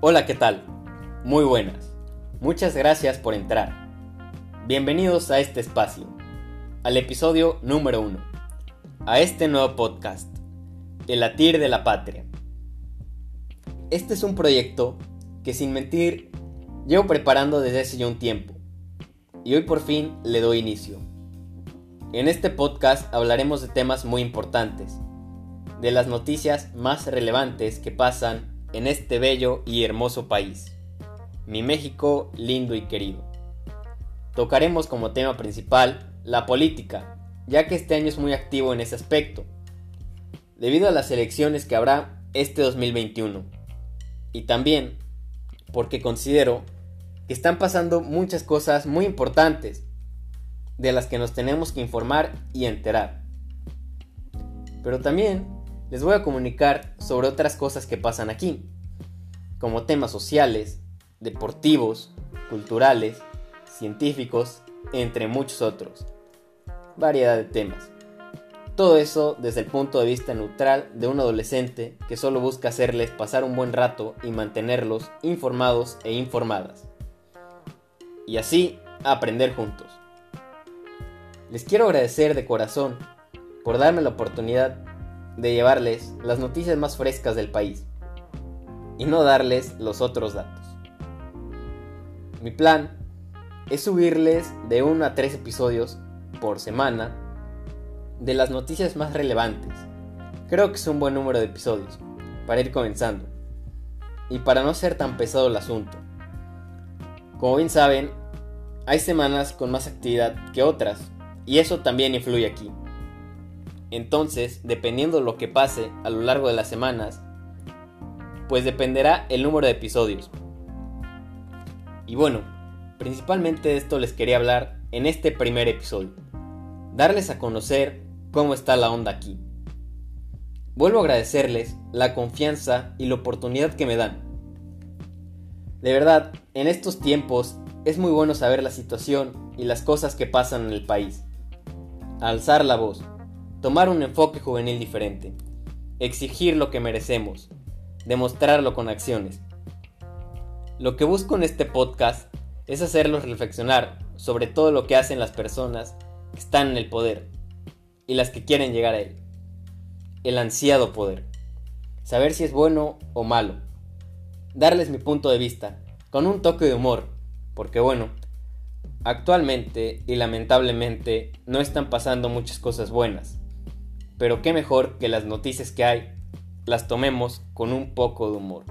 Hola, ¿qué tal? Muy buenas. Muchas gracias por entrar. Bienvenidos a este espacio, al episodio número uno, a este nuevo podcast, El latir de la patria. Este es un proyecto que sin mentir llevo preparando desde hace ya un tiempo y hoy por fin le doy inicio. En este podcast hablaremos de temas muy importantes, de las noticias más relevantes que pasan en este bello y hermoso país, mi México lindo y querido. Tocaremos como tema principal la política, ya que este año es muy activo en ese aspecto, debido a las elecciones que habrá este 2021. Y también porque considero que están pasando muchas cosas muy importantes de las que nos tenemos que informar y enterar. Pero también les voy a comunicar sobre otras cosas que pasan aquí, como temas sociales, deportivos, culturales, científicos, entre muchos otros. Variedad de temas. Todo eso desde el punto de vista neutral de un adolescente que solo busca hacerles pasar un buen rato y mantenerlos informados e informadas. Y así aprender juntos. Les quiero agradecer de corazón por darme la oportunidad de llevarles las noticias más frescas del país y no darles los otros datos. Mi plan es subirles de 1 a 3 episodios por semana de las noticias más relevantes. Creo que es un buen número de episodios para ir comenzando y para no ser tan pesado el asunto. Como bien saben, hay semanas con más actividad que otras y eso también influye aquí. Entonces, dependiendo lo que pase a lo largo de las semanas, pues dependerá el número de episodios. Y bueno, principalmente de esto les quería hablar en este primer episodio. Darles a conocer cómo está la onda aquí. Vuelvo a agradecerles la confianza y la oportunidad que me dan. De verdad, en estos tiempos es muy bueno saber la situación y las cosas que pasan en el país. Alzar la voz tomar un enfoque juvenil diferente, exigir lo que merecemos, demostrarlo con acciones. Lo que busco en este podcast es hacerlos reflexionar sobre todo lo que hacen las personas que están en el poder y las que quieren llegar a él. El ansiado poder. Saber si es bueno o malo. Darles mi punto de vista, con un toque de humor, porque bueno, actualmente y lamentablemente no están pasando muchas cosas buenas pero qué mejor que las noticias que hay las tomemos con un poco de humor.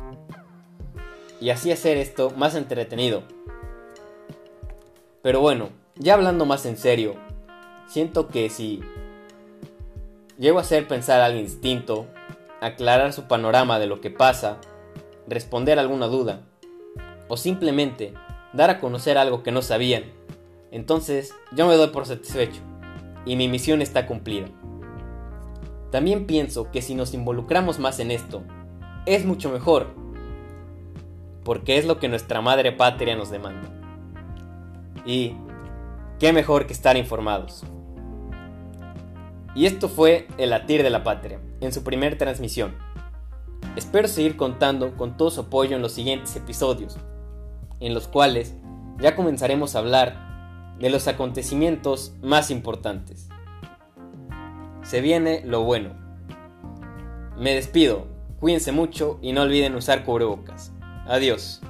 Y así hacer esto más entretenido. Pero bueno, ya hablando más en serio, siento que si llego a hacer pensar algo distinto, aclarar su panorama de lo que pasa, responder alguna duda, o simplemente dar a conocer algo que no sabían, entonces yo me doy por satisfecho y mi misión está cumplida. También pienso que si nos involucramos más en esto, es mucho mejor, porque es lo que nuestra madre patria nos demanda. Y qué mejor que estar informados. Y esto fue El latir de la patria, en su primer transmisión. Espero seguir contando con todo su apoyo en los siguientes episodios, en los cuales ya comenzaremos a hablar de los acontecimientos más importantes se viene lo bueno. Me despido, cuídense mucho y no olviden usar cubrebocas. Adiós.